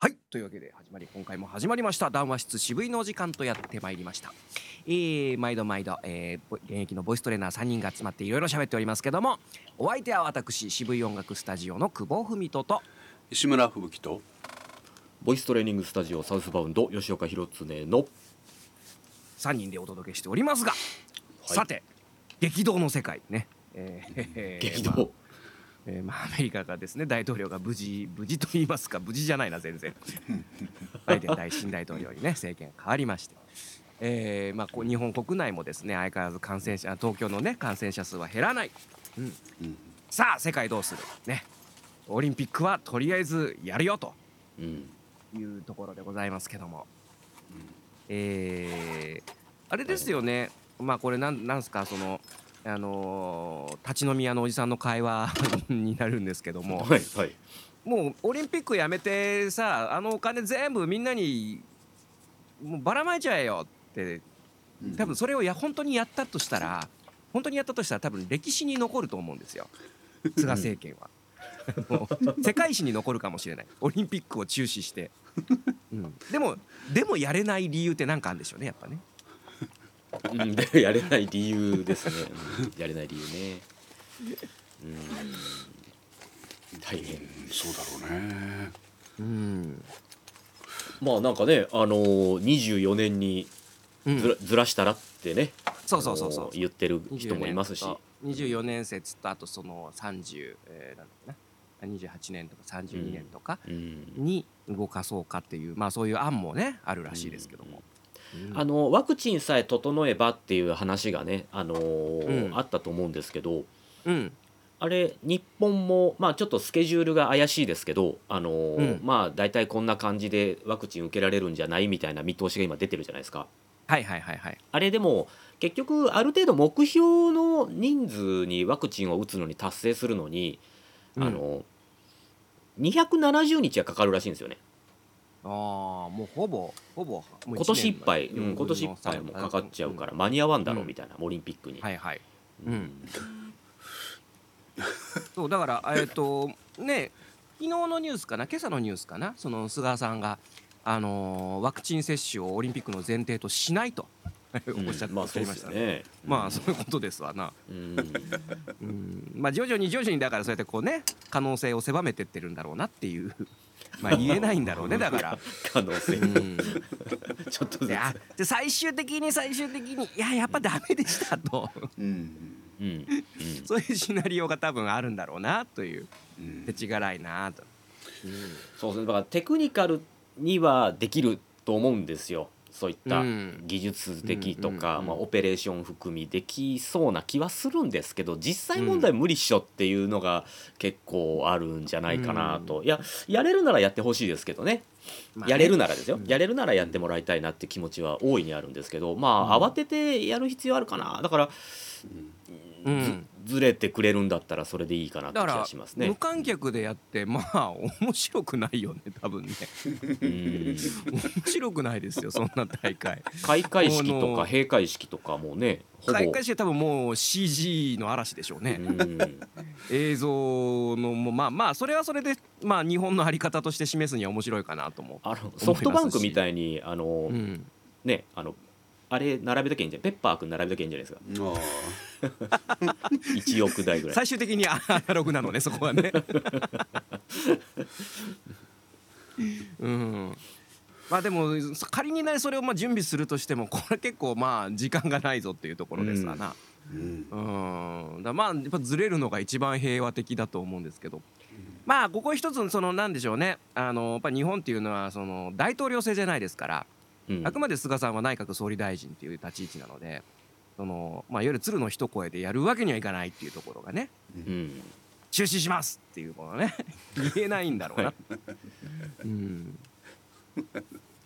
はい。というわけで始まり今回も始まりました。談話室渋いのお時間とやってまいりました。えー、毎度毎度、えー、ぼ現役のボイストレーナー3人が集まっていろいろ喋っておりますけどもお相手は私渋い音楽スタジオの久保文人と石村吹雪とボイストレーニングスタジオサウスバウンド吉岡弘恒の3人でお届けしておりますが、さて激動の世界ね、えー激動、まあえーまあ、アメリカがですね大統領が無事無事と言いますか無事じゃないな全然。バイデン大新大統領にね政権変わりまして、えーまあ、こう日本国内もですね相変わらず感染者東京のね感染者数は減らない、うん。うんさあ世界どうする？ね。オリンピックはとりあえずやるよと。うん、いうところでございますけども、えーあれですよね、まあこれなんなんすかそのあのー立ち飲み屋のおじさんの会話 になるんですけども。はいはい。もうオリンピックやめてさあのお金全部みんなにもうばらまいちゃえよって多分それをや本当にやったとしたら本当にやったとしたら多分歴史に残ると思うんですよ。菅政権は。世界史に残るかもしれない。オリンピックを中止して、うん、でもでもやれない理由って何かあるんでしょうねやっぱねうん。で やれない理由ですね、うん。やれない理由ね。うん。大変。そうだろうね。うん、まあなんかねあのー、24年にうん。ずら,、ずらしたらってね。そうそうそうそう。あのー言ってる人もいますし。24年説とあとその30、えー、なんだっけな。28年とか32年とかうん。に動かそうかっていう、まあそういう案もねあるらしいですけども、うん。あのワクチンさえ整えばっていう話がね、あのーうん。あったと思うんですけどうん。あれ日本もまあちょっとスケジュールが怪しいですけど、あのーうん。まあ大体こんな感じでワクチン受けられるんじゃないみたいな見通しが今出てるじゃないですか。はいはいはいはい。あれでも結局ある程度目標の人数にワクチンを打つのに達成するのに、うん。あの270日はかかるらしいんですよね。ああもうほぼほぼ今年いっぱい、うん。今年いっぱいもかかっちゃうから間に合わんだろうみたいな、オリンピックに。はいはい。うん。う んそうだからえっ、とね昨日のニュースかな今朝のニュースかなその菅さんがあのーワクチン接種をオリンピックの前提としないとおっしゃってましたね。ね。まあそういうことですわな。うん。うん、まあ徐々に徐々にだからそうやってこうね可能性を狭めてってるんだろうなっていうまあ言えないんだろうね だから。可能性、うん。ちょっとずで最終的に最終的にいややっぱダメでしたと。うん。うん。うん。そういうシナリオが多分あるんだろうなという。うん手ちがらいなと。そうですね。だからテクニカルにはできると思うんですよそういったうん。技術的とうんうんか、うん。まあ、オペレーション含みできそうな気はするんですけど実際問題無理っしょっていうのが結構あるんじゃないかなと、いややれるならやってほしいですけどね。まあね。やれるならですよ、うんやれるならやってもらいたいなって気持ちは大いにあるんですけどまあ、うん慌ててやる必要あるかなだから、うんずずれてくれるんだったらそれでいいかなって気がしますね。無。観客でやってまあ面白くないよね多分ね。うん。面白くないですよそんな大会。開会式とか閉会式とかもね開会式は多分もう CG の嵐でしょうね。うん。映像のもまあまあそれはそれでまあ日本のあり方として示すには面白いかなと思あのソフトバンクみたいにあの、う、うん、ねあのあれ並べときゃいいんじゃん。ペッパーくん並べときゃいいんじゃないですか。あ1億台ぐらい。最終的にアナログなのね そこはね。うん。まあでも仮にねそれをまあ準備するとしてもこれ結構まあ時間がないぞっていうところですわな。うん。うん。だまあやっぱずれるのが一番平和的だと思うんですけど。まあここ一つそのなんでしょうね。あのやっぱ日本っていうのはその大統領制じゃないですからうん。あくまで菅さんは内閣総理大臣っていう立ち位置なのでそのまあいわゆる鶴の一声でやるわけにはいかないっていうところがねうん。中止しますっていうこのね 言えないんだろうな、うん。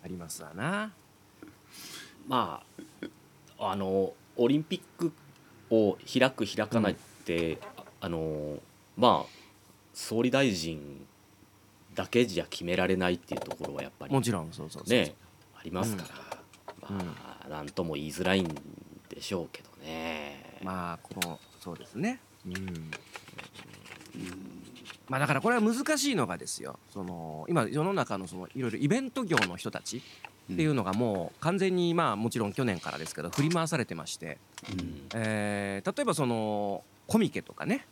ありますわな。まああのオリンピックを開く開かないって、あのまあ総理大臣だけじゃ決められないっていうところはやっぱり。もちろんそうそうそうね。ありますから、うん。まあなんとも言いづらいんでしょうけどね。まあこのそうですね。うん。まあだからこれは難しいのがですよ。その今世の中のそのいろいろイベント業の人たちっていうのがもう完全にまあもちろん去年からですけど振り回されてまして、うん。えー例えばそのコミケとかね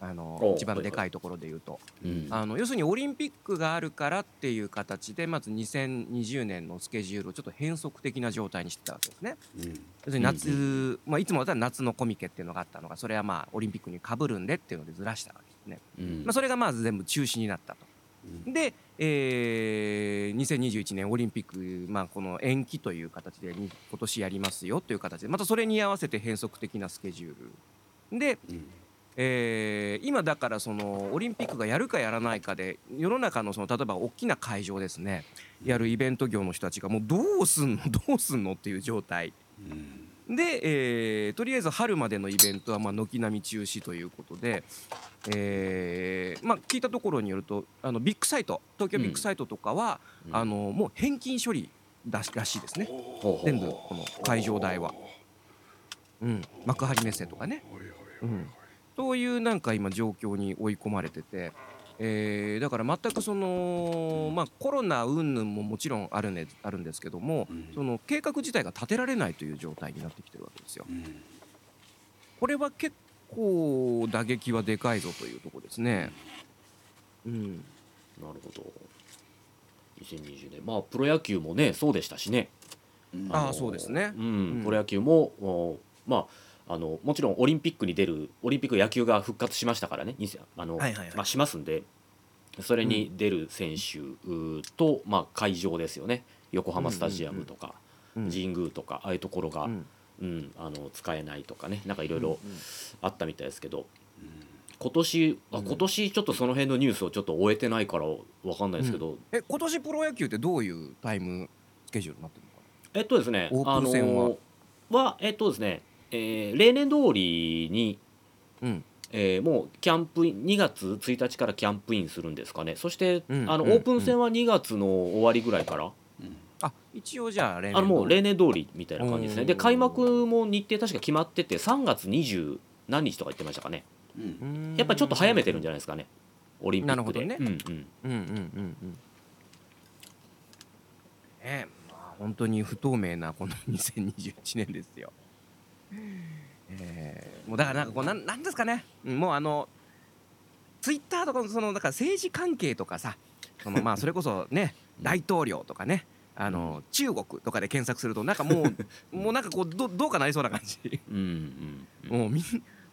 あのお一番でかいところで言うと。うん。あの要するにオリンピックがあるからっていう形でまず2020年のスケジュールをちょっと変則的な状態にしてたわけですね。うん。要するに夏、まあ、いつもだったら夏のコミケっていうのがあったのがそれはまあオリンピックにかぶるんでっていうのでずらしたわけですね。うん。まあ、それがまず全部中止になったと。で、えー2021年オリンピック、まあ、この延期という形でに今年やりますよという形でまたそれに合わせて変則的なスケジュール。で、うんえー今だからそのオリンピックがやるかやらないかで世の中のその例えば大きな会場ですね。やるイベント業の人たちがもうどうすんの？どうすんのっていう状態。うん。で、えーとりあえず春までのイベントはまあ軒並み中止ということで、えーまあ、聞いたところによるとあのビッグサイト東京ビッグサイトとかは、うん。あのもう返金処理らしいですね。全部この会場代は、うん、幕張メッセとかね、うん、そういうなんか今状況に追い込まれてて。えーだから全くその、まあ、コロナ云々ももちろんある,、ね、あるんですけども、うん。その計画自体が立てられないという状態になってきてるわけですよ。うん。これは結構打撃はでかいぞというところですね。うん、なるほど。2020年。まあプロ野球もねそうでしたしね。うんああそうですね。うん。うん。プロ野球もおまああのもちろんオリンピックに出るオリンピック野球が復活しましたからねあの、はいはいはい。まあ、しますんでそれに出る選手うと、まあ、会場ですよね。横浜スタジアムとか、うん。神宮とかああいうところが、ううんんあの使えないとかねなんかいろいろうん。あったみたいですけど、今年あうん。今年ちょっとその辺のニュースをちょっと終えてないからわかんないですけど、え今年プロ野球ってどういうタイムスケジュールになってるのかえっとですねオープン戦は。あのはえっとですね、えー例年通りに、な。うん。えーもうキャンプイン2月1日からキャンプインするんですかね。そして、うんうんあのオープン戦は2月の終わりぐらいから、うんあ一応じゃあ例年あのもう例年通りみたいな感じですね。でうん。開幕も日程確か決まってて3月20何日とか言ってましたかね。うん。うんやっぱりちょっと早めてるんじゃないですかね。オリンピックで。なるほどね。うんうん。うんうんうんうん。ねまあ本当に不透明なこの2021年ですよ。えーもうだからなんかこうなんなんですかね、うんもうあのツイッターとかのそのだから政治関係とかさ、そのまあそれこそね 大統領とかね。あの中国とかで検索するとなんかもう もうなんかこうどどうかなりそうな感じ。うんうんうん。もうみん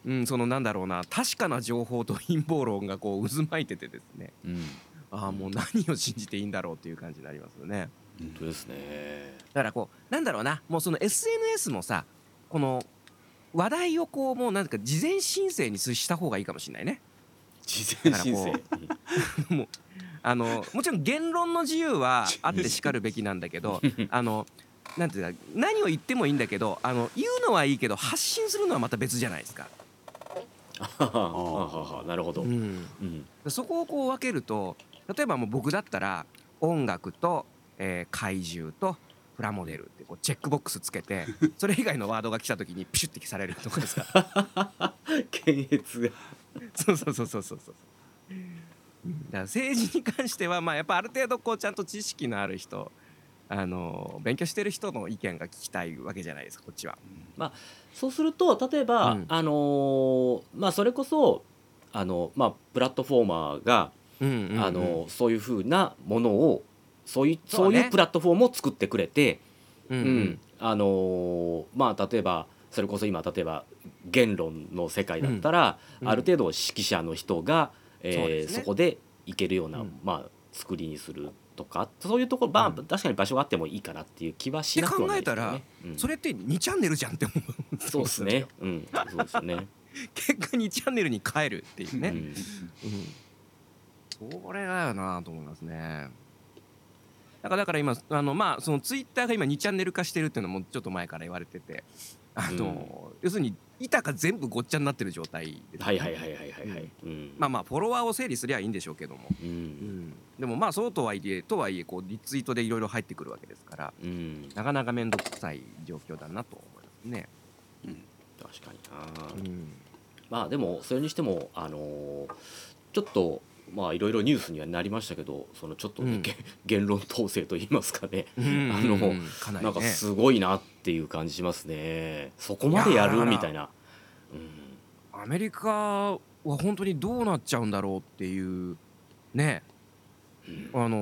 うんそのなんだろうな確かな情報と陰謀論がこう渦巻いててですね。うん。ああもう何を信じていいんだろうっていう感じになりますよね。本当ですね。だからこうなんだろうなもうその SNS もさこの話題をこうもうなんか事前申請にした方がいいかもしれないね。事前申請？だもう あのもちろん言論の自由はあってしかるべきなんだけどあのなんていうか何を言ってもいいんだけどあの言うのはいいけど発信するのはまた別じゃないですか、あなるほど、ううんん、そこをこう分けると例えばもう僕だったら音楽と、えー怪獣とプラモデルってこうチェックボックスつけて それ以外のワードが来た時にプシュッて消されるとかですか。検閲が。そうそうそうそうそうそう。だから政治に関してはまあやっぱある程度こうちゃんと知識のある人あの勉強してる人の意見が聞きたいわけじゃないですかこっちは。そうすると例えば、うん。あのーまあそれこそあのまあプラットフォーマーが、うんうんうん。あのそういうふうなものをそういうそういうプラットフォームを作ってくれて、うんううん。んあのーまあ例えばそれこそ今例えば言論の世界だったら、うん。ある程度指揮者の人が、えーそね。そこで行けるような、うん。まあ作りにするとかそういうところ、まあうん。確かに場所があってもいいかなっていう気はしなくはないですよね。うん。それって2チャンネルじゃんって思う。そうですね。うん、そうですね。結果2チャンネルに変えるっていうね、うん。うん、これだよなと思いますねだからだから今あのまあそのツイッターが今2チャンネル化してるっていうのもちょっと前から言われててあの、要するに板が全部ごっちゃになってる状態で、はいはいはいはいはいはい。うん。まあまあフォロワーを整理すりゃいいんでしょうけども、う。うんん、でもまあそうとはいえとはいえこうリツイートでいろいろ入ってくるわけですからうん。なかなか面倒くさい状況だなと思いますね。確かにな。うんまあでもそれにしてもあのーちょっとまあいろいろニュースにはなりましたけどそのちょっとね、うん。げ 言論統制といいますかね、うん。あのうんかなりね。なんかすごいなっていう感じしますね。そこまでやるみたいな、うん、アメリカは本当にどうなっちゃうんだろうっていうね。あの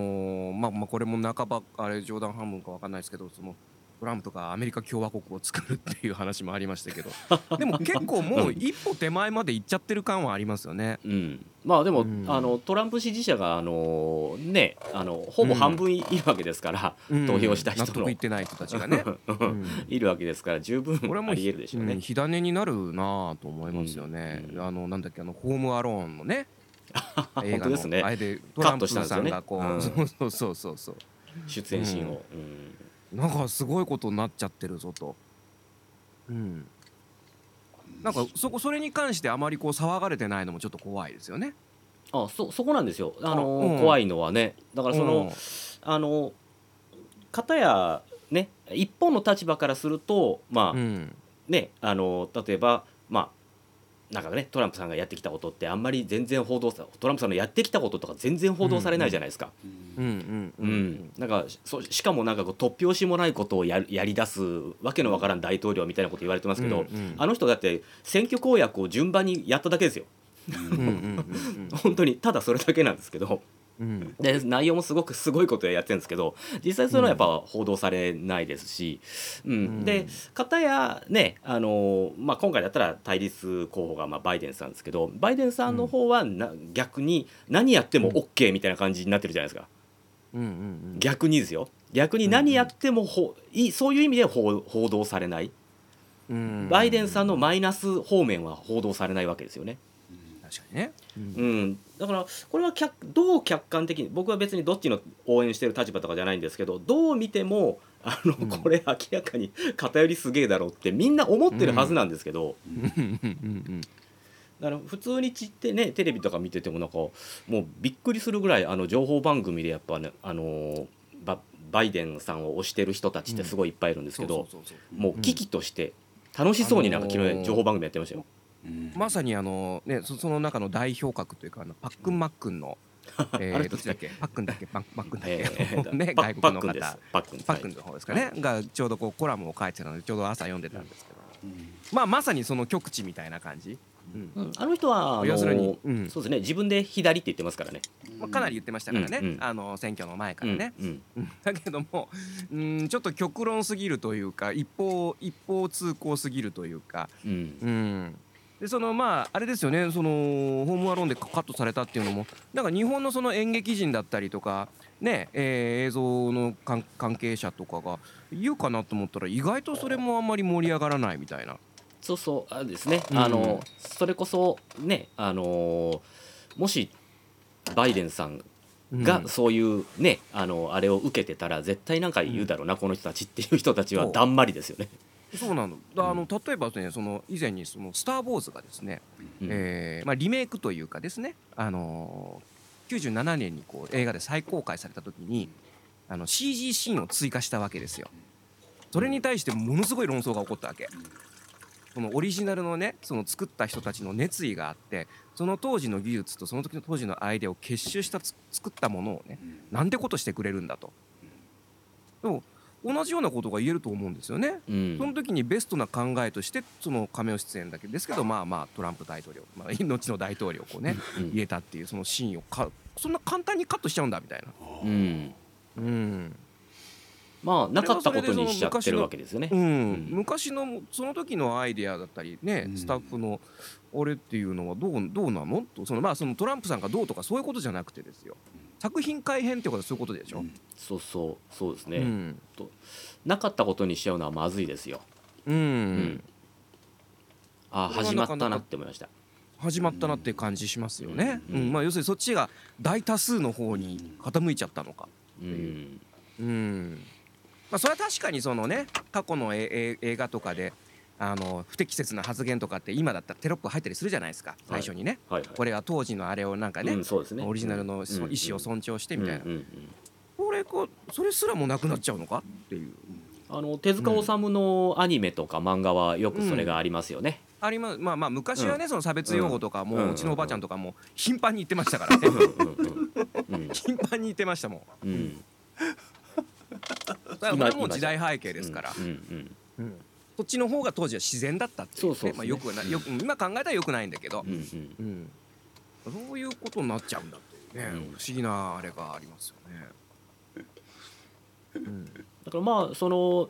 ーまあまあこれも半ばあれ冗談半分かわかんないですけどそのトランプがアメリカ共和国を作るっていう話もありましたけど。でも結構もう一歩手前まで行っちゃってる感はありますよね。うん、まあでも、うん。あのトランプ支持者があのねあのほぼ半分い,、るわけですから、うん。投票した人の。納得いってない人たちがね。うん。いるわけですから十分これはもうありえるでしょうね。うん火種になるなぁと思いますよね。うん。あのなんだっけあのホームアローンのね 映画の。ね。あれでトランプさんがこう、うんそうそうそうそう出演シーンを、なんかすごいことになっちゃってるぞと。うん。なんかそこそれに関してあまりこう騒がれてないのもちょっと怖いですよね。うんあそそこなんですよあの、うん怖いのはねだからその、うんあの片やね一方の立場からするとまあ、うんねあの例えばまあなんかねトランプさんがやってきたことってあんまり全然報道さトランプさんのやってきたこととか全然報道されないじゃないですか。なんかそしかもなんかこう突拍子もないことをやるやり出すわけのわからん大統領みたいなこと言われてますけど、うんうんあの人だって選挙公約を順番にやっただけですよ。本当にただそれだけなんですけどうん。で内容もすごくすごいことをやってるんですけど実際それはやっぱ報道されないですし、うん。うん。で片やねあの、まあ、今回だったら対立候補がまあバイデンさんですけどバイデンさんの方はな、逆に何やっても OK みたいな感じになってるじゃないですか。うんうん逆にですよ。逆に何やってもほ、いそういう意味で報報道されない。うんバイデンさんのマイナス方面は報道されないわけですよね、確かにね。うん。うん、だからこれは客どう客観的に僕は別にどっちの応援してる立場とかじゃないんですけどどう見てもあの、うん。これ明らかに偏りすげえだろうってみんな思ってるはずなんですけど、だから普通にちってねテレビとか見ててもなんかもうびっくりするぐらいあの情報番組でやっぱねあのババイデンさんを推してる人たちってすごいいっぱいいるんですけど、もう危機として楽しそうになんか昨あのー日情報番組やってましたよ。まさにあのねそその中の代表格というかあのパックンマックンの、えー、どっちだっけ？パックンだっけ？パッマックンだっえけ、ーねパ外国の方。パックンの方です。かね、がちょうどこうコラムを書いてたのでちょうど朝読んでたんですけど、まあまさにその極地みたいな感じ、うん。うん。あの人は要するにうん。そうですね。自分で左って言ってますからね。まあ、かなり言ってましたからね、あの選挙の前からね、うんうん。うん。だけどもうんちょっと極論すぎるというか一方一方通行すぎるというか、うん。うん、でそのまああれですよね。そのホームアローンでカットされたっていうのも。なんか日本のその演劇人だったりとかね、えー映像の関関係者とかが言うかなと思ったら意外とそれもあんまり盛り上がらないみたいな。そうそうあれですね、うん。あのそれこそねあのもしバイデンさんうん。がそういうね、あのあれを受けてたら絶対なんか言うだろうな、この人たちっていう人たちはだんまりですよね。そうなのだあの例えばねその以前にその「スター・ウォーズ」がですね、うんえーまあ、リメイクというかですね、あのー97年にこう映画で再公開された時にあの CG シーンを追加したわけですよ。それに対してものすごい論争が起こったわけ。そのオリジナルのねその作った人たちの熱意があってその当時の技術とその時の当時のアイデアを結集したつ作ったものをねなんてことしてくれるんだと。でも同じようなことが言えると思うんですよね。うん。その時にベストな考えとしてその亀尾出演だけですけどまあまあトランプ大統領、まあ、後の大統領をこうねうん。入れたっていうそのシーンをかそんな簡単にカットしちゃうんだみたいな。うん。うん。まあなかったことにしちゃってるわけですよね。う。ん。ん。昔のその時のアイデアだったりねうん。スタッフのあれっていうのはどうどうなの？とそのまあそのトランプさんがどうとかそういうことじゃなくてですよ作品改編ってことはそういうことでしょ？そうそうそうですね、うんなかったことにしちゃうのはまずいですよ。うんんあ始まったなって思いました。始まったなって感じしますよね。うんうんまあ要するにそっちが大多数の方に傾いちゃったのか。うんうんまあ、それは確かにそのね過去のええ映画とかであの不適切な発言とかって今だったらテロップ入ったりするじゃないですか。最初にね、はいはい。これは当時のあれをなんかね、うんそうですね。オリジナルのそうん意思を尊重してみたいな、うんうんうん。これこそれすらもなくなっちゃうのかっていう。あの手塚治虫のアニメとか漫画はよくそれがありますよね。あります。まあまあ昔はね、その差別用語とかも、ううんちのおばあちゃんとかも頻繁に言ってましたからね。うんうんうん頻繁に言ってましたもん。うん。だからこれはもう時代背景ですから、うんうん。うんそっちの方が当時は自然だったっていう,、ね。そうそうそう。まあ、よくはないよく今考えたらよくないんだけど。うんうんうん。うん、そういうことになっちゃうんだっていうね、うん。不思議なあれがありますよね。うん。だからまあその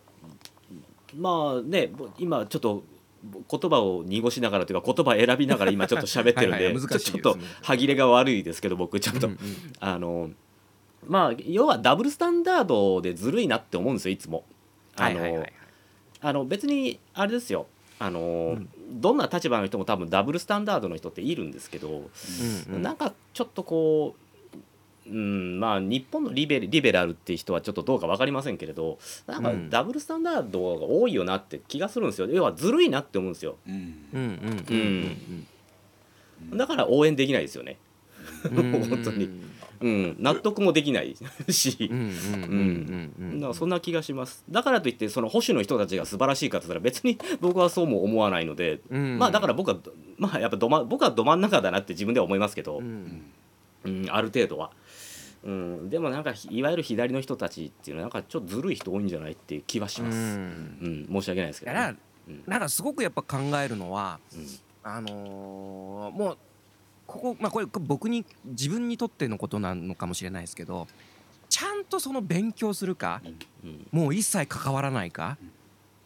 まあねぼ今ちょっとぼ言葉を濁しながらというか言葉選びながら今ちょっと喋ってるんはいはいで難しいですちょっと歯切れが悪いですけど僕ちょっと、うんうん。あのまあ要はダブルスタンダードでずるいなって思うんですよいつも。あの、はいはいはいはいあの別にあれですよ。あの、ん。どんな立場の人も多分ダブルスタンダードの人っているんですけど、うんうん。なんかちょっとこう、うん、まあ日本のリベリベラルっていう人はちょっとどうか分かりませんけれどなんかうん。ダブルスタンダードが多いよなって気がするんですよ。要はずるいなって思うんですよ。うん。うんうんうんだから応援できないですよね、本当にうん、納得もできないし。そんな気がします。だからといってその保守の人たちが素晴らしいかと言ったら別に僕はそうも思わないので、うん。まあだから僕はまあやっぱど、ま、僕はど真ん中だなって自分では思いますけど、うん。うん、ある程度は、うん、でもなんかひいわゆる左の人たちっていうのはなんかちょっとずるい人多いんじゃないっていう気はします、ううん。ん申し訳ないですけど、だからねうん。なんかすごくやっぱ考えるのはうん。あのーもうここまあこれ僕に自分にとってのことなのかもしれないですけどちゃんとその勉強するかうんもう一切関わらないか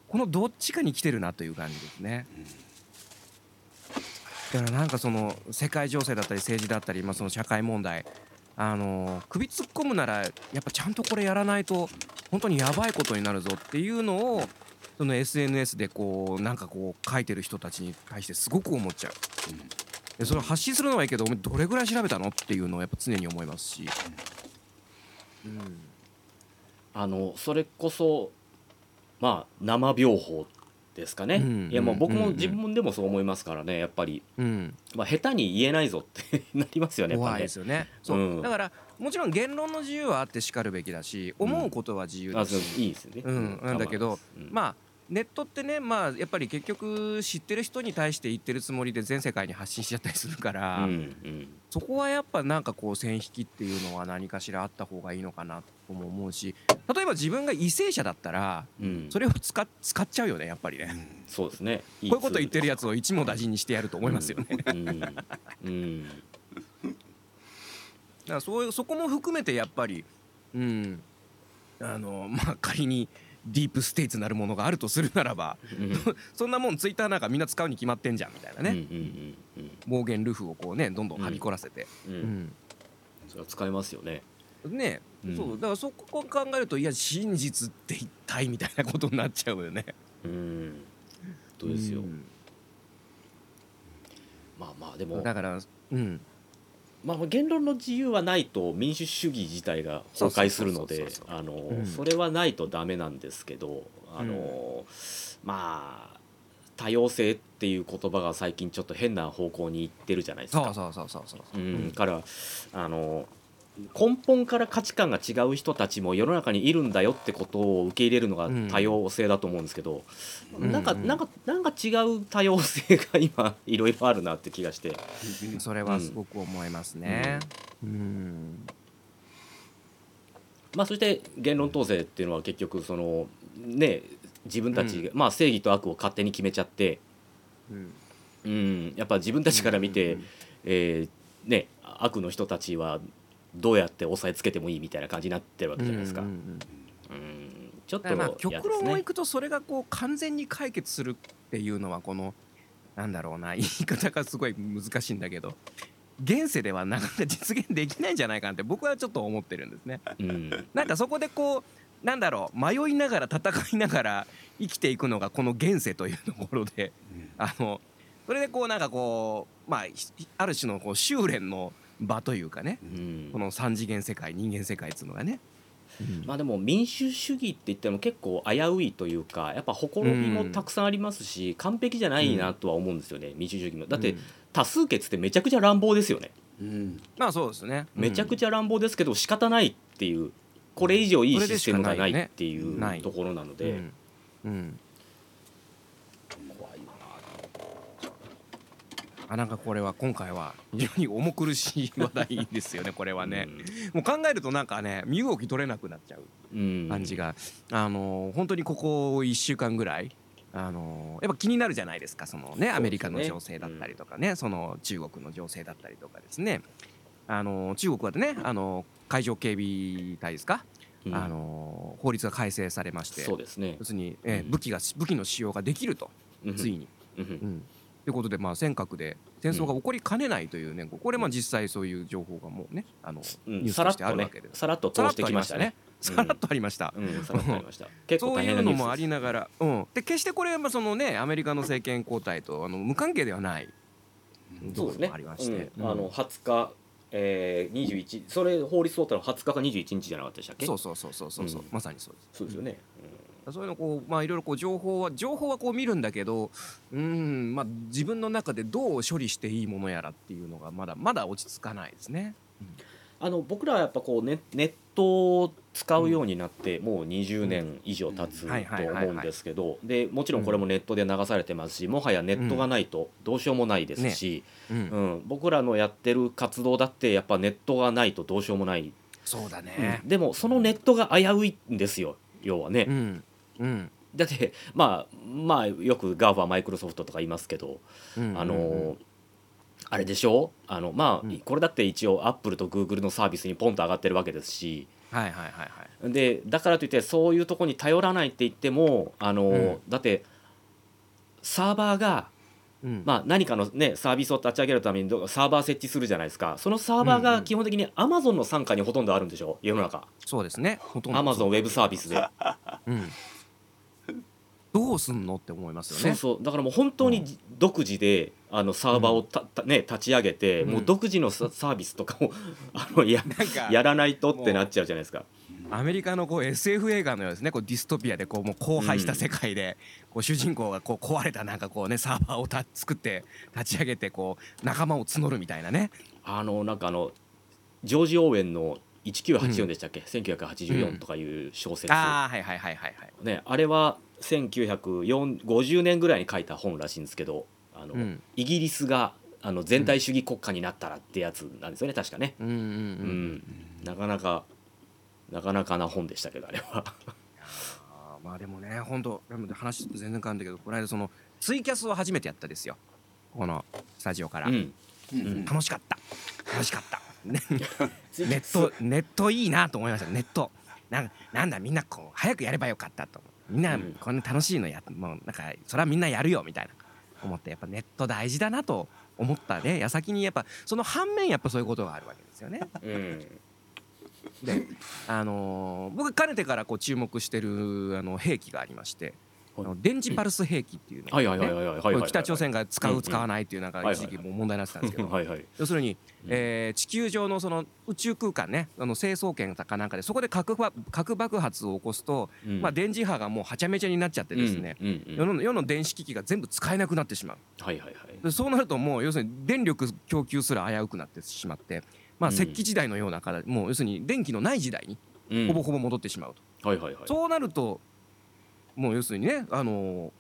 このどっちかに来てるなという感じですね。だからなんかその世界情勢だったり政治だったり、まあ、その社会問題あのー首突っ込むならやっぱちゃんとこれやらないと本当にやばいことになるぞっていうのをその SNS でこうなんかこう書いてる人たちに対してすごく思っちゃう。でそれを発信するのはいいけどお前どれぐらい調べたの？っていうのをやっぱ常に思いますし。うん。あのそれこそまあ生病法ですかね、うん。いやもう僕うんうんも自分でもそう思いますからねやっぱり、うん。まあ、下手に言えないぞってなりますよね怖いねですよね。そう、うん。だからもちろん言論の自由はあってしかるべきだし、思うことは自由だあそうし、いいですよね、うん。なんだけど、うん。まあネットってね、まあやっぱり結局知ってる人に対して言ってるつもりで全世界に発信しちゃったりするから、うんうん。そこはやっぱなんかこう線引きっていうのは何かしらあった方がいいのかなとも思うし、例えば自分が為政者だったらうん。それを使っ使っちゃうよねやっぱりね。そうですね。いこういうこと言ってるやつつを一網打尽にしてやると思いますよね。だかうん、うん。らそういうそこも含めてやっぱり、うん、あのまあ仮にディープステイツなるものがあるとするならば、うん。そんなもんツイッターなんかみんな使うに決まってんじゃんみたいなね、暴言ルフをこうねどんどんはびこらせて、うんそれは使えますよね。ね、うん。そうだからそこを考えるといや真実って一体みたいなことになっちゃうよね。うん。どうですよ、ん。まあまあでも。だから、うん、まあ、言論の自由はないと民主主義自体が崩壊するのでそれはないとダメなんですけどあの、まあ多様性っていう言葉が最近ちょっと変な方向に行ってるじゃないですか。そうそうそうそうそう。うん、からあの根本から価値観が違う人たちも世の中にいるんだよってことを受け入れるのが多様性だと思うんですけど、うん。なんかうんなんかなんか違う多様性が今いろいろあるなって気がして。それはすごく思いますね。うん。まあ、そして言論統制っていうのは結局そのね自分たちが、まあ、正義と悪を勝手に決めちゃって、うん。うん、やっぱ自分たちから見て、うん。えーね、悪の人たちはどうやって押さえつけてもいいみたいな感じになってるわけじゃないですか。うんんううんうんちょっとまあ極。論をいくとそれがこう完全に解決するっていうのはこのなんだろうな 言い方がすごい難しいんだけど現世ではなかなか実現できないんじゃないかなって僕はちょっと思ってるんですね。うんなんかそこでこうなんだろう迷いながら戦いながら生きていくのがこの現世というところであのそれでこうなんかこうまあひある種のこう修練の場というかね。うん。この三次元世界人間世界っつうのがね。まあでも民主主義って言っても結構危ういというかやっぱほころびもたくさんありますし、完璧じゃないなとは思うんですよね、民主主義も。だってうん。多数決ってめちゃくちゃ乱暴ですよね。うん。まあそうですね。めちゃくちちゃ乱暴ですけど仕方ないっていうこれ以上いいシステムがないっていうねところなので、うんうん怖いよなあなんかこれは今回は非常に重苦しい話題ですよね これはね、もう考えるとなんかね身動き取れなくなっちゃううん。感じが、あの本当にここ1週間ぐらいあのやっぱ気になるじゃないですか。そのねアメリカの情勢だったりとかねその中国の情勢だったりとかですね。あの中国はねあの海上警備隊ですか、うん。あの法律が改正されましてそうですね。要するに、えーうん。武器が武器の使用ができるとうん。ついに。うん。うんということでまあ尖閣で戦争が起こりかねないというねこれまあ実際そういう情報がもうねあのうん。ニュースとしてあるわけでさらっとね。さらっと通してきましたね。さらっとありました。ね。うんさらっとありました。結構そういうのもありながら、うん、で決してこれはまあそのねアメリカの政権交代とあの無関係ではない。そうですね。ありまして、うん。あの20日えー、21それ法律通ったの20日か21日じゃなかったでしたっけ？そうそうそうそうそうそう、うん。まさにそうです。そうですよね、そういうのこうまあいろいろこう情報は情報はこう見るんだけどうんまあ自分の中でどう処理していいものやらっていうのがまだまだ落ち着かないですね。あの僕らはやっぱこうネネットを使うようになってもう20年以上経つと思うんですけどでもちろんこれもネットで流されてますしもはやネットがないとどうしようもないですし、うん。うん、僕らのやってる活動だってやっぱネットがないとどうしようもない、そうだね。でもそのネットが危ういんですよ要はね、うん。うんだってまあまあよく GAFA マイクロソフトとか言いますけど、うんあのあれでしょ？あのまあ、うん。これだって一応アップルとグーグルのサービスにポンと上がってるわけですし。はいはいはいはい。でだからといってそういうとこに頼らないって言ってもあの、うん。だってサーバーが、うん。まあ、何かの、ね、サービスを立ち上げるためにどサーバー設置するじゃないですか。そのサーバーうんうんが基本的にアマゾンの傘下にほとんどあるんでしょ？世の中。そうですね。ほとんど。アマゾンウェブサービスで、うん。どうすんのって思いますよね。そうそう。だからもう本当にじ独自であのサーバーをた、たね、立ち上げて、うん。もう独自のササービスとかを あのやかやらないとってなっちゃうじゃないですか。アメリカのこう SF 映画のようですね。こうディストピアでこうもう荒廃した世界で、こう主人公がこう壊れたなんかこうねサーバーをた作って立ち上げてこう仲間を募るみたいなね。あのなんかあのジョージ・オーウェンの1984でしたっけ、うん。1984とかいう小説、ああはいはいはいはいはい。ね、あれは1950年ぐらいに書いた本らしいんですけどあの、うん。イギリスがあの全体主義国家になったらってやつなんですよね確かね、うんうんううん。ん。なかなかなかなかな本でしたけどあれは。あーまあでもね本当でも話全然変わるんだけどこの間そのツイキャスを初めてやったですよ。このスタジオから、うん。うん楽しかった。楽しかった。ね。ネットネットいいなと思いました。ネット。なんなんだみんなこう早くやればよかったとみんなうんこんな楽しいのやもうなんかそれはみんなやるよみたいな思ってやっぱネット大事だなと思ったね矢先にやっぱその反面やっぱそういうことがあるわけですよね。うんであのー僕かねてからこう注目してるあの兵器がありまして、電磁パルス兵器っていうの北朝鮮が使う使わないっていうなんか一時期もう問題になってたんですけど。要するに、うん。えー地球上のその宇宙空間ねあの成層圏かなんかでそこで核ば核爆発を起こすと、うん。まあ、電磁波がもうはちゃめちゃになっちゃってですね、世の世の電子機器が全部使えなくなってしまう。はいはいはい。でそうなるともう要するに電力供給すら危うくなってしまって、まあ、うん。石器時代のようなからもう要するに電気のない時代にうん。ほぼほぼ戻ってしまうと、はいはいはい。そうなるともう要するにね、あのー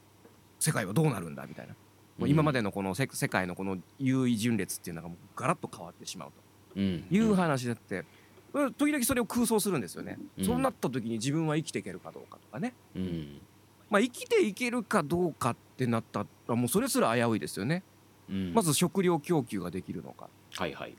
世界はどうなるんだみたいな、もう今までのこの世世界のこの優位順列っていうのがもうガラッと変わってしまううん。という話だって、うん。時々それを空想するんですよね、うん。そうなった時に自分は生きていけるかどうかとかね、うん。まあ、生きていけるかどうかってなったらもうそれすら危ういですよね、うん。まず食料供給ができるのか、はいはい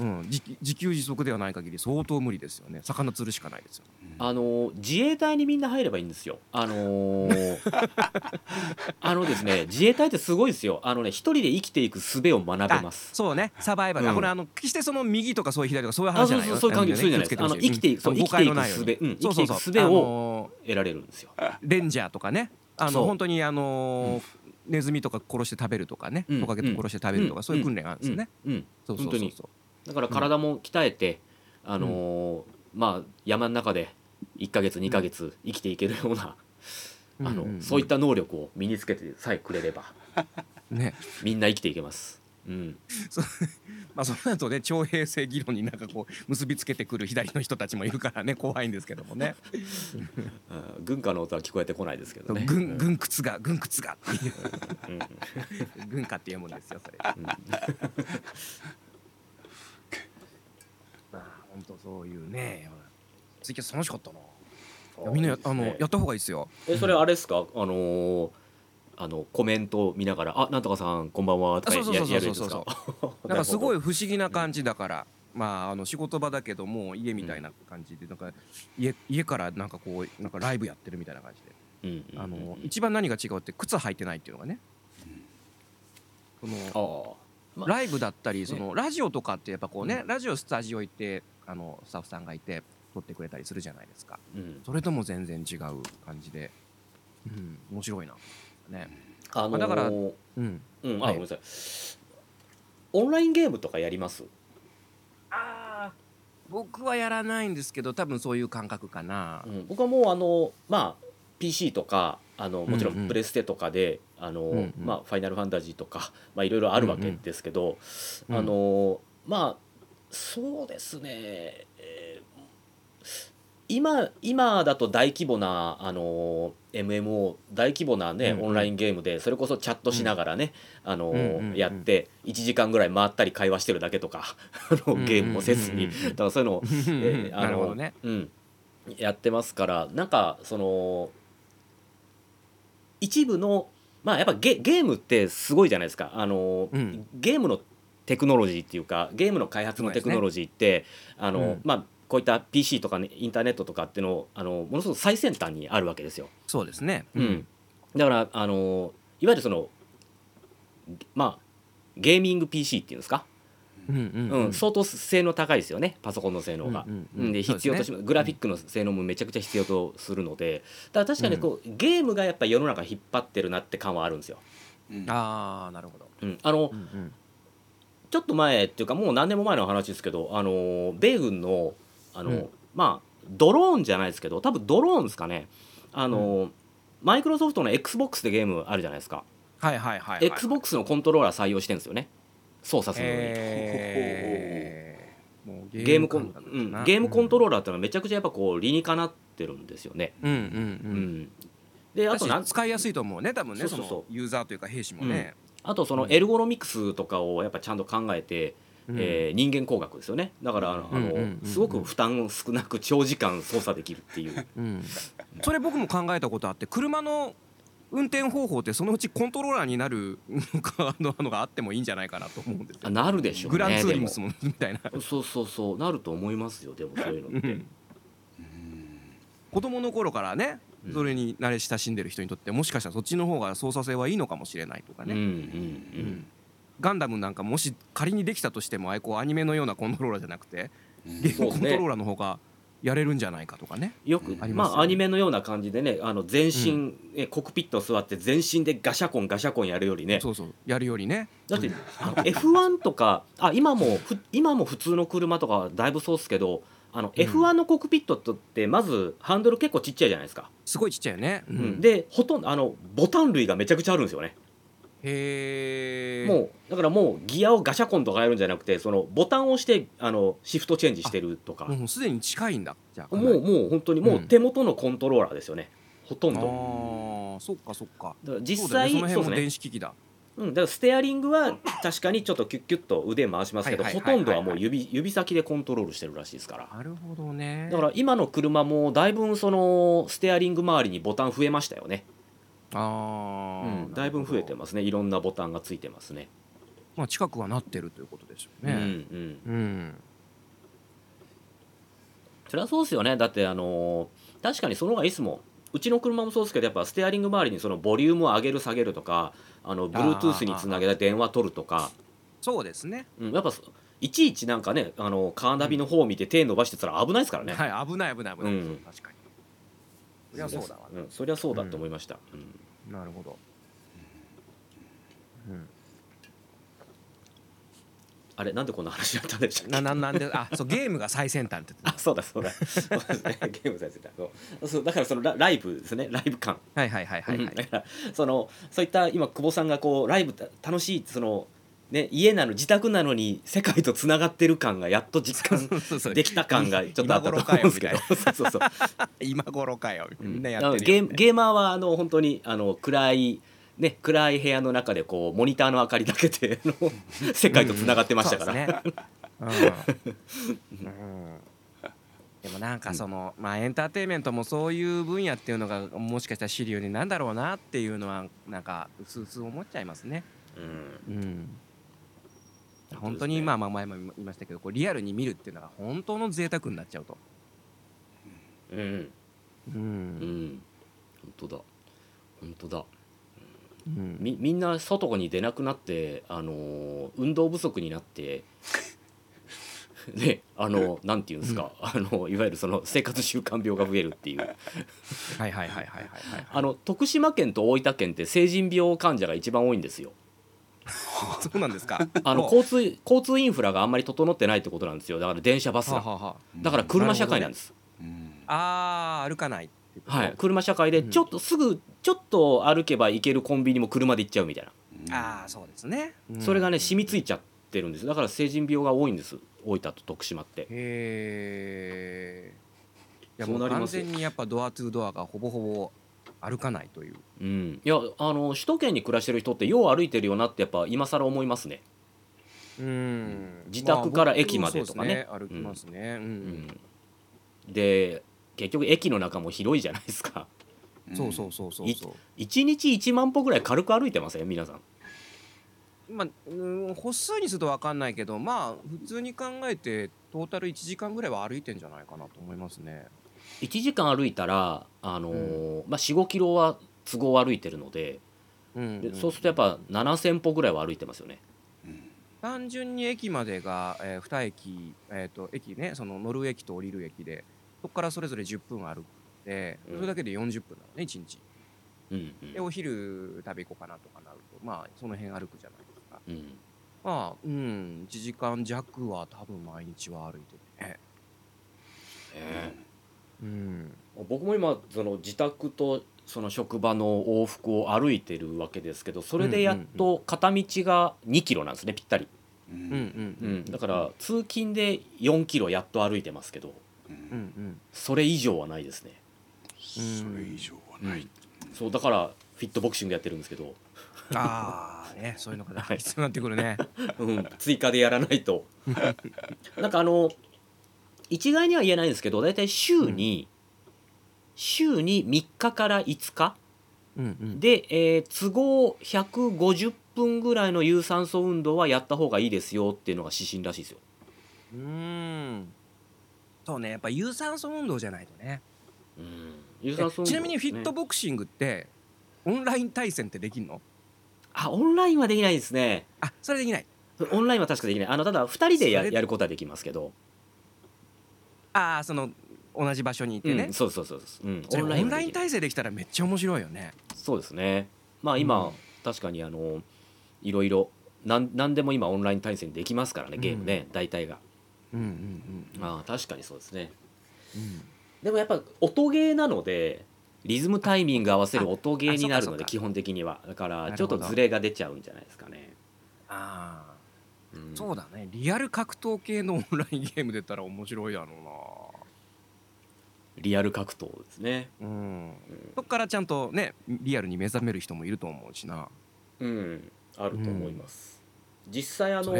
うん、自自給自足ではない限り相当無理ですよね。魚釣るしかないですよ。あの自衛隊にみんな入ればいいんですよ。あのー あのですね自衛隊ってすごいですよ。あのね一人で生きていく術を学べます。そうね。サバイバル、うん。これあの決してその右とかそういう左とかそういうあ話じゃないよそうそうそういう関係そうじゃないですか。あの生きていくそう生きていく術、うん、生きていく術をを得られるんですよ。レンジャーとかね。あの本当にあのーネズミとか殺して食べるとかね。うん。トカゲと殺して食べるとかそういう訓練があるんですよね。うん。うん。そうそうそうそだから体も鍛えて、あのーまあ山の中で1ヶ月2ヶ月生きていけるような、うあのんん。んそういった能力を身につけてさえくれれば ね。みんな生きていけます。うん。まあその後ね徴兵制議論になんかこう結びつけてくる左の人たちもいるからね怖いんですけどもね。うん軍歌の音は聞こえてこないですけどね。軍軍靴が軍靴がっていう。うん。軍歌って読むんですよそれ。うん。まあ本当そういうね。ツイキャス楽しかったな。みんなやあのやった方がいいですよ。えそれあれですか？あのーあのコメント見ながら「あなんとかさんこんばんは」とかやあそうそうそうやそうそう。るんですか？なんかすごいい不思議な感じだからまああの仕事場だけども家みたいな感じでなんか家家からなんかこうなんかライブやってるみたいな感じで。あの一番何が違うって靴履いてないっていうのがね。そのライブだったりそのラジオとかってやっぱこうねラジオスタジオ行ってあのスタッフさんがいて撮ってくれたりするじゃないですか。うん。それとも全然違う感じで。うん。面白いな。ね。あのーまあだからうん。うん。はい。あごめんなさい。オンラインゲームとかやります？ああ僕はやらないんですけど多分そういう感覚かな。うん。僕はもうあのまあ PC とかあのもちろうん。うんんプレステとかで、ファイナルファンタジーとかまあいろいろあるわけですけど、うん。あのまあそうですね、えー今今だと大規模なあの MMO 大規模なね、うんうん。オンラインゲームでそれこそチャットしながらね、あのうんうんうんやって1時間ぐらい回ったり会話してるだけとか あのゲームもせずに、だからそういうのを えーあのうん、やってますからなんかその一部のまあやっぱゲゲームってすごいじゃないですか。あの、うん。ゲームのテクノロジーっていうかゲームの開発のテクノロジーって、あのうん。まあこういった PC とか、ね、インターネットとかっていうのをあのものすごく最先端にあるわけですよ。そうですね。うん。だからあのいわゆるそのまあゲーミング PC っていうんですか、うんうんうん。相当性能高いですよねパソコンの性能が。うんうんうん。で必要とし、グラフィックの性能もめちゃくちゃ必要とするのでだから確かにこう、ゲームがやっぱり世の中引っ張ってるなって感はあるんですよ。うん。ああなるほど。うん、あのうんうんちょっと前っていうかもう何年も前の話ですけどあの米軍のあの、うん。まあドローンじゃないですけど多分ドローンですかね。あの、マイクロソフトの XBOX でゲームあるじゃないですか、はいはいはいはい。XBOX のコントローラー採用してるんですよね。操作するのに。えー。もうゲームコンうん。ゲームコントローラーってのはめちゃくちゃやっぱこう理にかなってるんですよね。うんうんううん。ん、でああととなん使いやすいと思うね多分ねそうそそう。そうのユーザーというか兵士もねあとそのエルゴノミクスとかをやっぱちゃんと考えて、うん。えー人間工学ですよね。だからあの、うんうんうんうん。すごく負担少なく長時間操作できるっていう。うん。それ僕も考えたことあって車の運転方法ってそのうちコントローラーになるのか あのあのがあってもいいんじゃないかなと思うんですよ。あなるでしょうねグランツーリムスでもみたいな。も。そうそうそう。なると思いますよでもそういうのって、うん。子供の頃からねうんそれに慣れ親しんでる人にとってもしかしたらそっちの方が操作性はいいのかもしれないとかうん、うんね、うん。ガンダムなんかもし仮にできたとしてもああいうこうアニメのようなコントローラーじゃなくてうん。ゲームコントローラーの方がやれるんじゃないかとかね。よく、うんありますよね。まあアニメのような感じでねあの全身、えコックピット座って全身でガシャコンガシャコンやるよりね。そうそうやるよりね。だってあの F1 とかあ今もふ今も普通の車とかはだいぶそうですけどあのうん。F1 のコックピットってまずハンドル結構ちっちゃいじゃないですか、すごいちっちゃいよね、ううん。ん、でほとんどあのボタン類がめちゃくちゃあるんですよね、へえもうだからもうギアをガシャコンとかやるんじゃなくてそのボタンを押してあのシフトチェンジしてるとか。もうすでに近いんだ。じゃあもうもう本当にもう手元のコントローラーですよね。ほとんど。ああそっかそっか。実そうね。その辺もそうですね。電子機器だうん、だからステアリングは確かにちょっとキュッキュッと腕回しますけどほとんどはもう指指先でコントロールしてるらしいですから。なるほどね。だから今の車もだいぶそのステアリング周りにボタン増えましたよね、ああ、うん、だいぶ増えてますね。いろんなボタンがついてますね。まあ近くはなってるということでしょううんうねん。うん、それはそうですよね。だってあのー確かにその方がいいですもん。うちの車もそうですけどやっぱステアリング周りにそのボリュームを上げる下げるとかあの Bluetooth につなげた電話取るとか。そうですね。うん、やっぱそいちいちなんかねあのカーナビの方を見て手伸ばしてたら危ないですからね、はい危ない危ない危ない、うん。確かに。そりゃそうだわ、うん、そりゃそうだと思いました、うん。なるほど、うん、あれなんでこんな話になったんでしたなななんであそうゲームが最先端って あそうだそうだ。そうですね。ゲーム先生だ そうそうだからそのラライブですね。ライブ感、たはいはいはいはいはい。うん。だからそのそういった今久保さんがこうライブた楽しいそのね家なの自宅なのに世界とつながってる感がやっと実感できた感がちょっとあったと思うんですけど。今頃そうそうそう。今頃かよみん。なやってるよ、ね。ゲーマーはあの本当にあの暗いね暗い部屋の中でこうモニターの明かりだけであの世界とつながってましたから、でもなんかその、まあエンターテインメントもそういう分野っていうのがもしかしたら主流になんだろうなっていうのはなんかうすうす思っちゃいますね。うん。うん。本当にまあまあ前も言いましたけどこうリアルに見るっていうのが本当の贅沢になっちゃうと。うん。ううんん。本当だ。本当だうん。みみんな外に出なくなってあのー運動不足になって ねあのなんていうんですか、あのいわゆるその生活習慣病が増えるっていう。はいはいはいはいはいはい。あの徳島県と大分県って成人病患者が一番多いんですよ。そうなんですか。あの交通交通インフラがあんまり整ってないってことなんですよ。だから電車バスが。はあはあはだから車社会なんです、うん。あ歩かないはい、車社会でちょっとすぐちょっと歩けば行けるコンビニも車で行っちゃうみたいな。ああそうですね。うん。それがね染みついちゃってるんです。だから成人病が多いんです。大分と徳島って。へえ。いやもう完全にやっぱドアトゥードアがほぼほぼ歩かないという。うん。いやあの首都圏に暮らしてる人ってよう歩いてるよなってやっぱ今更思いますね。うん。自宅から駅までとかね。まあ僕もそうです歩きますね。うん。うん。で結局駅の中も広いじゃないですか。そうそうそうそうそ1日1万歩ぐらい軽く歩いてません皆さん。う。まあうん歩数にすると分かんないけどまあ普通に考えてトータル1時間ぐらいは歩いてんじゃないかなと思いますね。1時間歩いたらあのーまあ、45キロは都合歩いてるのでうんでそうするとやっぱ7,000歩ぐらいは歩いてますよね。単純に駅までが、えー、2駅、えー、と駅ねその乗る駅と降りる駅でそこからそれぞれ10分歩くでうん。それだけで40分なのね1日。うんうん。でお昼食べ行こうかなとかなるとまあその辺歩くじゃないですか。うん。まあうん1時間弱は多分毎日は歩いてるねえ。うん。え僕も今その自宅とその職場の往復を歩いてるわけですけどそれでやっと片道が2キロなんですねぴったり、ううんうんん。うん、だから通勤で4キロやっと歩いてますけどうんうん。うんそれ以上はないですね。それ以上はない。そうだからフィットボクシングやってるんですけど、ああねそういうのがはい。必要になってくるね。うん、追加でやらないと。なんかあの一概には言えないんですけど大体週に、週に3日から5日うんうん。で、えー都合150分ぐらいの有酸素運動はやった方がいいですよっていうのが指針らしいですよ。うーんそうねやっぱ有酸素運動じゃないとね。うん、有え酸素運動ちなみにフィットねボクシングってオンライン対戦ってできんの？あオンラインはできないですね。あそれできない。オンラインは確かできない。あのただ2人でややることはできますけど、ああその同じ場所にいてね、うん、そうそうそうそう、う。ん、オンラインはできない。対戦できたらめっちゃ面白いよね。そうですね。まあ今、うん。確かにあのいろいろなんなんでも今オンライン対戦できますからねゲームね、大体がうんうんうんああ確かにそうですね。うん。でもやっぱ音ゲーなのでリズムタイミング合わせる音ゲーになるので基本的には。だからちょっとズレが出ちゃうんじゃないですかね、ああうん。そうだね。リアル格闘系のオンラインゲーム出たら面白いだろリアル格闘ですね。うなうん。そっからちゃんとねリアルに目覚める人もいると思うしな。うん。あると思います、実際あの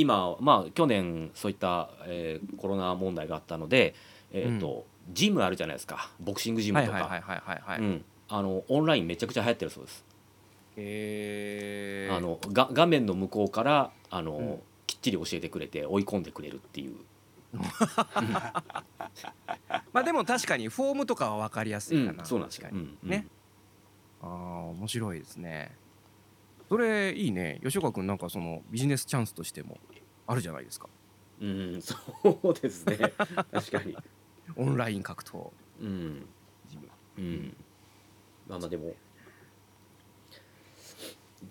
今まあ去年そういった、えーコロナ問題があったのでえっ、と、ジムあるじゃないですか。ボクシングジムとか、オンラインめちゃくちゃ流行ってるそうです、へえあのが画面の向こうからあの、うん。きっちり教えてくれて追い込んでくれるっていう、まあでも確かにフォームとかは分かりやすいかな、そうなんですよ。確かに。うんねああ面白いですねそれいいね。吉岡君なんかそのビジネスチャンスとしてもあるじゃないですか。うん、うん、そうですね。確かに。オンライン格闘。うん。ジムうん。まあまあでも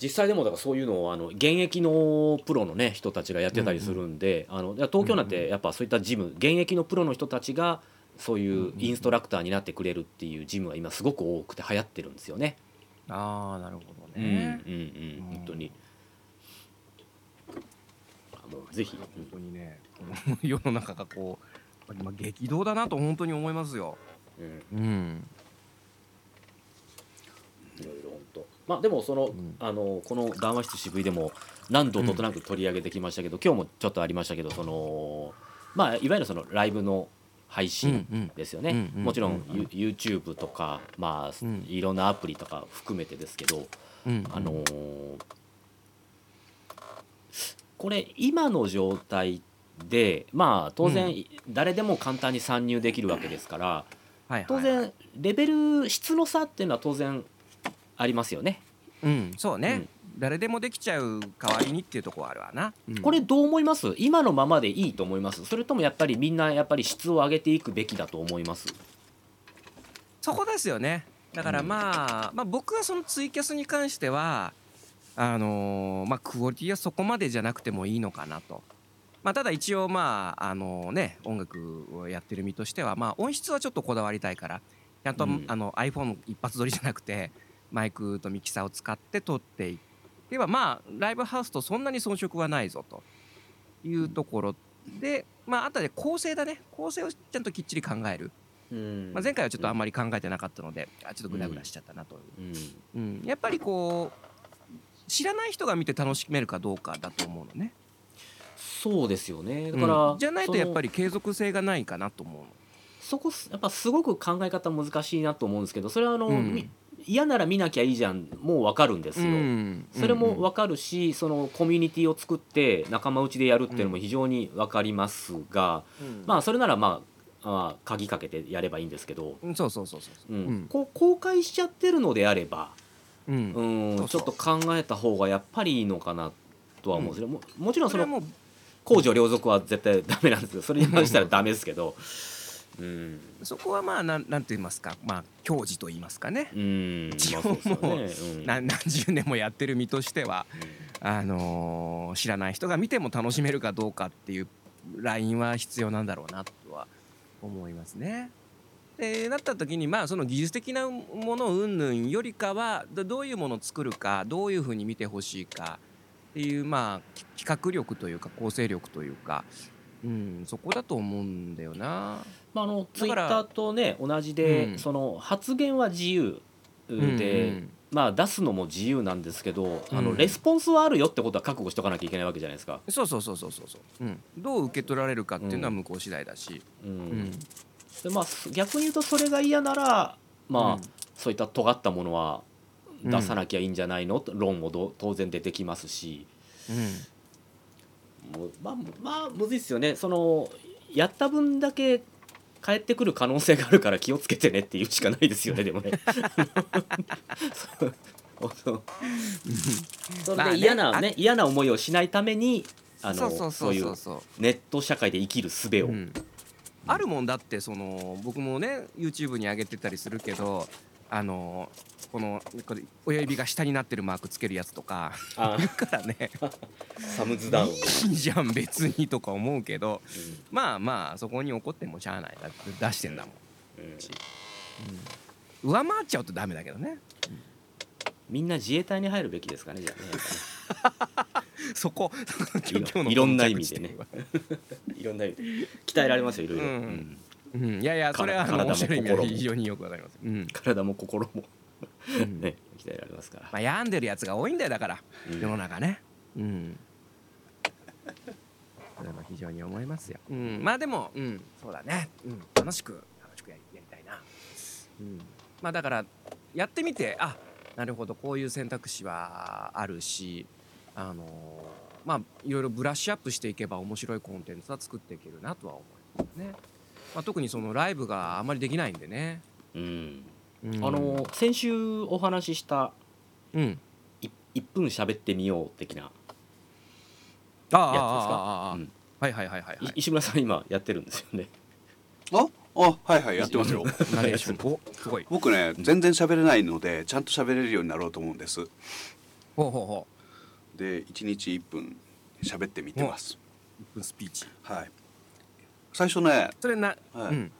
実際でもだからそういうのをあの現役のプロのね人たちがやってたりするんで、あのいや東京なんてやっぱそういったジム現役のプロの人たちがそういうインストラクターになってくれるっていうジムが今すごく多くて流行ってるんですよね。ああなるほどうんうんね、うん。本当に。もうぜひ、本当にねこの世の中がこうまあ激動だなと本当に思いますよ。うん、うん、いろいろ本当。まあでもその,、ん。あのこの談話室渋いでも何度となく取り上げてきましたけど、今日もちょっとありましたけどそのまあいわゆるそのライブの配信ですよね、もちろん YouTube とかまあ、うんいろんなアプリとか含めてですけど、うん、あのーこれ今の状態でまあ当然うん。誰でも簡単に参入できるわけですから、当然レベル質の差っていうのは当然ありますよね。うん、そうね、誰でもできちゃう代わりにっていうところはあるわな。うん。これどう思います？今のままでいいと思います？それともやっぱりみんなやっぱり質を上げていくべきだと思います？そこですよね。だからうん。まあ、まあ僕はそのツイキャスに関してはあのーまあクオリティはそこまでじゃなくてもいいのかなと。まあ、ただ一応まああのね音楽をやってる身としてはまあ音質はちょっとこだわりたいから。ちゃんと、うん。あの iPhone 一発撮りじゃなくてマイクとミキサーを使って撮っていけばまあライブハウスとそんなに遜色はないぞというところでまああとで構成だね。構成をちゃんときっちり考える。うん。まあ、前回はちょっとあんまり考えてなかったので、あちょっとグダグダしちゃったなと、う。ん。うん。やっぱりこう知らない人が見て楽しめるかどうかだと思うのね。そうですよね。だから、うんじゃないとやっぱりり継続性がないかなと思うの。そこやっぱすごく考え方難しいなと思うんですけどそれはあの、うん。み嫌なら見なきゃいいじゃんもう分かるんですよ、うん。それもうん分かるしそのコミュニティを作って仲間内でやるっていうのも非常に分かりますが、まあそれならまああ鍵かけてやればいいんですけど、うん。そうそうそうそうう。ん。うん。こう公開しちゃってるのであれば、うん。ちょっと考えた方がやっぱりいいのかなとは思うんですね、ももちろんその公序良俗は絶対ダメなんですけどそれに関したらダメですけどうん。そこはまあなんなんて言いますかまあ矜持と言いますかね、うん。一応もうね。う何十年もやってる身としてはあのー知らない人が見ても楽しめるかどうかっていうラインは必要なんだろうなとは思いますね。でなった時にまあその技術的なもの云々よりかはどどういうものを作るかどういうふうに見てほしいかっていうまあき企画力というか構成力というか、うん、そこだと思うんだよな。まあ、あのツイッターとね同じで、うん。その発言は自由で、うんまあ出すのも自由なんですけど、あのうん。レスポンスはあるよってことは覚悟しとかなきゃいけないわけじゃないですか。そうそうそうそうそうそう、う。ん、どう受け取られるかっていうのはうん向こう次第だし、うん。うん。でまあ、逆に言うとそれが嫌なら、まあうん。そういった尖ったものはうん。出さなきゃいいんじゃないの、と論もど当然出てきますし、うんまあまあむずいっすよね。そのやった分だけ返ってくる可能性があるから気をつけてねっていうしかないですよねでもね。それで嫌なね嫌な思いをしないためにあのそういうネット社会で生きる術を、うんあるもんだってその僕もね YouTube に上げてたりするけどあのこのこれ親指が下になってるマークつけるやつとかあいる からね。サムズダウン、いいじゃん別にとか思うけど。まあまあそこに怒ってもしゃあないだって出してんだもん、うん。うん。上回っちゃうとダメだけどね。みんな自衛隊に入るべきですかねじゃあね。そこ。いろんな意味でね。いろんな意味で。鍛えられますよいろいろ、うんうん。うん、いやいやそれはあの体も面白い意味非常によくわかります、うん。体も心も。うん。ね鍛えられますから、まあ、病んでるやつが多いんだよだから。うん。世の中ね。うん。それは非常に思いますよ、うん、まあでも、うん、そうだね、うん、楽しく楽しくやりやりたいな、うん、まあだからやってみてあなるほど。こういう選択肢はあるしあのーまあいろいろブラッシュアップしていけば面白いコンテンツは作っていけるなとは思いますね、まあ、特にそのライブがあまりできないんでね、うん。うん。あの先週お話ししたうん。い1分喋ってみよう的なやつですああああかあああ。あうん。はいはいはいはいはい。い石村さん今やってるんですよね。ああはいはいやってますよ。ナレーション。おすごい。僕ね全然喋れないのでちゃんと喋れるようになろうと思うんです。ほうほうほで1日1分喋ってみてます。う。1分スピーチ。はい最初ねそれな、はい。うん。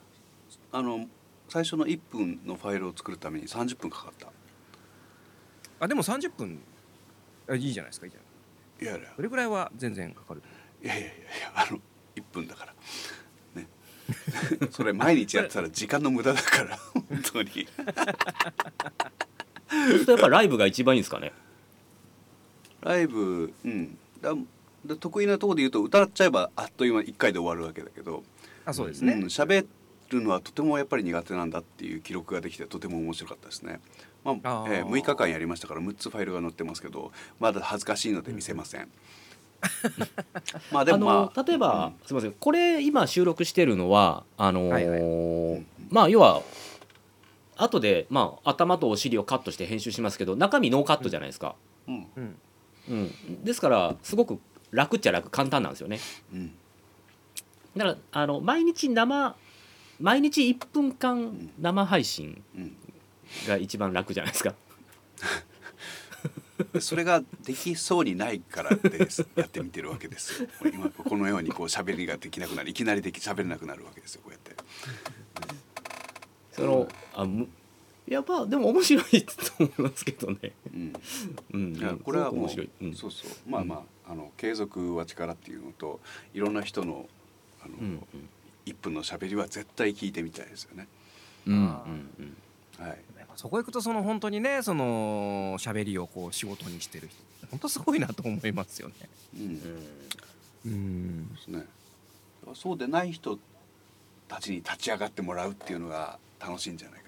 あの最初の1分のファイルを作るために30分かかった。あでも30分あいいじゃないですかいいじゃないいやいや。それぐらいは全然かかる。いやいやいやいやあの1分だから。ね。それ毎日やってたら時間の無駄だから本当に。そうするとやっぱライブが一番いいんですかね。ライブうん。だだ得意なところで言うと歌っちゃえばあっという間1回で終わるわけだけどあそうですね。うん、喋るのはとてもやっぱり苦手なんだっていう記録ができてとても面白かったですね。まあえー6日間やりましたから6つファイルが載ってますけどまだ恥ずかしいので見せません。まあであもまあの例えば、すみません。これ今収録してるのはあのーはいはい。うん。まあ要は後でまあ頭とお尻をカットして編集しますけど中身ノーカットじゃないですか、うん。うん。うん、ですからすごく楽っちゃ楽簡単なんですよね。うん。だからあの毎日生毎日1分間生配信うん。が一番楽じゃないですか。それができそうにないからですやってみてるわけですよ。今このようにこう喋りができなくなる。いきなりでき喋れなくなるわけですよこうやって。そのあむいやまあでも面白いと思いますけどね、うん。うん、これはもう面白い、うん。そうそう。まあまああの継続は力っていうのといろんな人のあの、うん1分の喋りは絶対聞いてみたいですよね。うんうんあうんはい。そこ行くとその本当にねその喋りをこう仕事にしてる人本当すごいなと思いますよね。うん。うんうんですね。そうでない人たちに立ち上がってもらうっていうのが楽しいんじゃないかなと思って。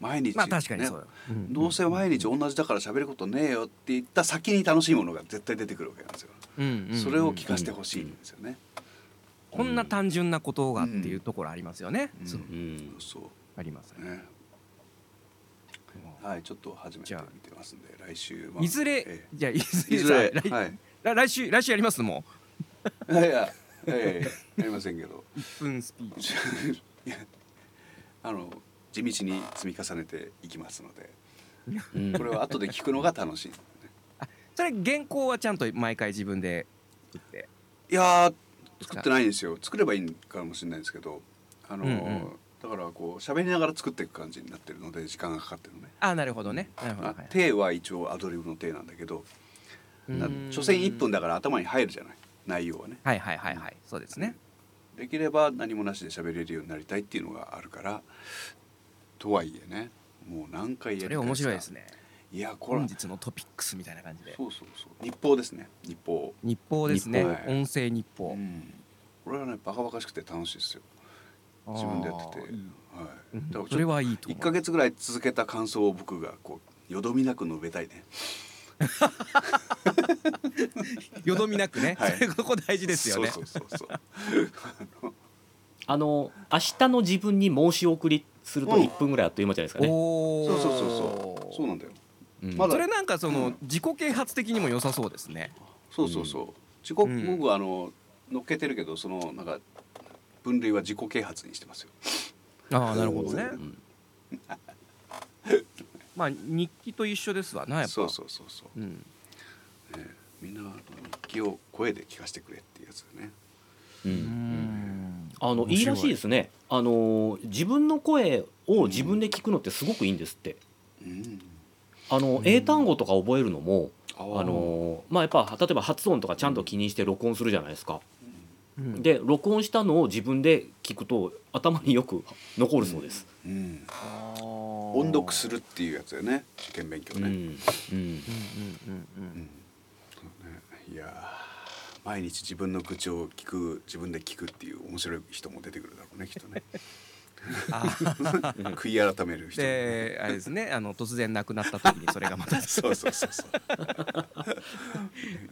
毎日、まあ確かにそうねよ。うんどうせ毎日同じだから喋ることねえよって言った先に楽しいものが絶対出てくるわけなんですよ。うんうんうんそれを聞かせてほしいんですよね。こんな単純なことがっていうところありますよね。うんそううんそうありますね。ね。はい、ちょっと初めてじゃあ見てますんで来週はいずれえじゃあいずれ来はい。来来週来週やります？もいやいや、ええやりませんけど。う1分スピーチ。あの地道に積み重ねていきますので、うんこれは後で聞くのが楽しい、ね。それ原稿はちゃんと毎回自分で作って？いやー作ってないんですよ。作ればいいかもしれないですけど、あの、うんうんだからこう喋りながら作っていく感じになってるので時間がかかってるのね。あなるほどね。なるほはい手は一応アドリブの手なんだけど、所詮1分だから頭に入るじゃない？内容はね。はいはいはいはいそうですね。できれば何もなしで喋れるようになりたいっていうのがあるからとはいえねもう何回やり面白いですね。いやこれ本日のトピックスみたいな感じで。そうそうそう日報ですね日報、日報ですね日報。音声日報。うん、これはねバカバカしくて楽しいですよ自分でやっててはいうんだからそれはいいと思う。1か月ぐらい続けた感想を僕がこうよどみなく述べたいね よどみなくね。はいそれここ大事ですよね。そうそうそうそう あの明日の自分に申し送りするとうん。1分ぐらいあっという間じゃないですかね。おお。そうそうそうそう。そうなんだよ。うん。まだ。それなんかそうのん。自己啓発的にも良さそうですね。そうそうそう。自己、うん僕はあの乗っけてるけどそのなんか分類は自己啓発にしてますよ。ああなるほどね。う。ん。まあ日記と一緒ですわなやっぱ。そうそうそうそう、うん。ね、みんなあの日記を声で聞かせてくれっていうやつだね。ううんんあのい。いらしいですね。あの自分の声を自分で聞くのってすごくいいんですって。うん。あの英単語とか覚えるのも、ああのまあやっぱ例えば発音とかちゃんと気にして録音するじゃないですか。うん。で録音したのを自分で聞くと頭によく残るそうです。うん。あー音読するっていうやつだよね。受験勉強ね、うん。うんうんうんうん。うん。そうね。いやー毎日自分の口を聞く自分で聞くっていう面白い人も出てくるだろうねきっとね。あー。悔い改める人であれですねあの突然亡くなった時にそれがまた。そうそうそうそう。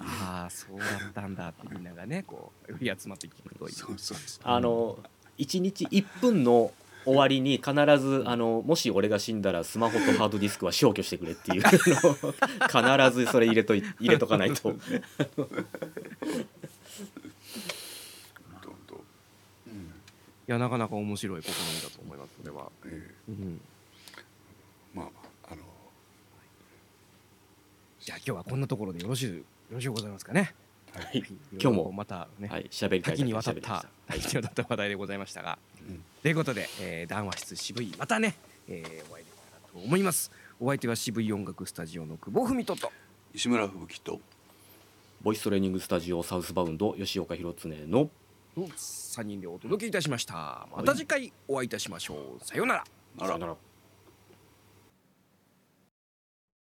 ああそうだったんだってみんながねこう寄り集まって聞くといいそうそうそう。あの1日1分の終わりに必ずあのもし俺が死んだらスマホとハードディスクは消去してくれっていうのを 必ずそれ入れとい入れとかないと。いやなかなか面白い試みだと思いますそれは、えうん、えまあまああの。じゃあ今日はこんなところでよろしゅうよろしゅうございますかねはい。今今日もまたね、はい喋りたい多岐にわたった多岐にわたった話題でございましたがうん。ということで、えー談話室渋いまたね、えーお会いできたらと思います。お相手は渋い音楽スタジオの久保文人と。石村吹雪と。ボイストレーニングスタジオサウスバウンド吉岡弘恒の3人でお届けいたしました。また次回お会いいたしましょう。さようなら。あらさよなら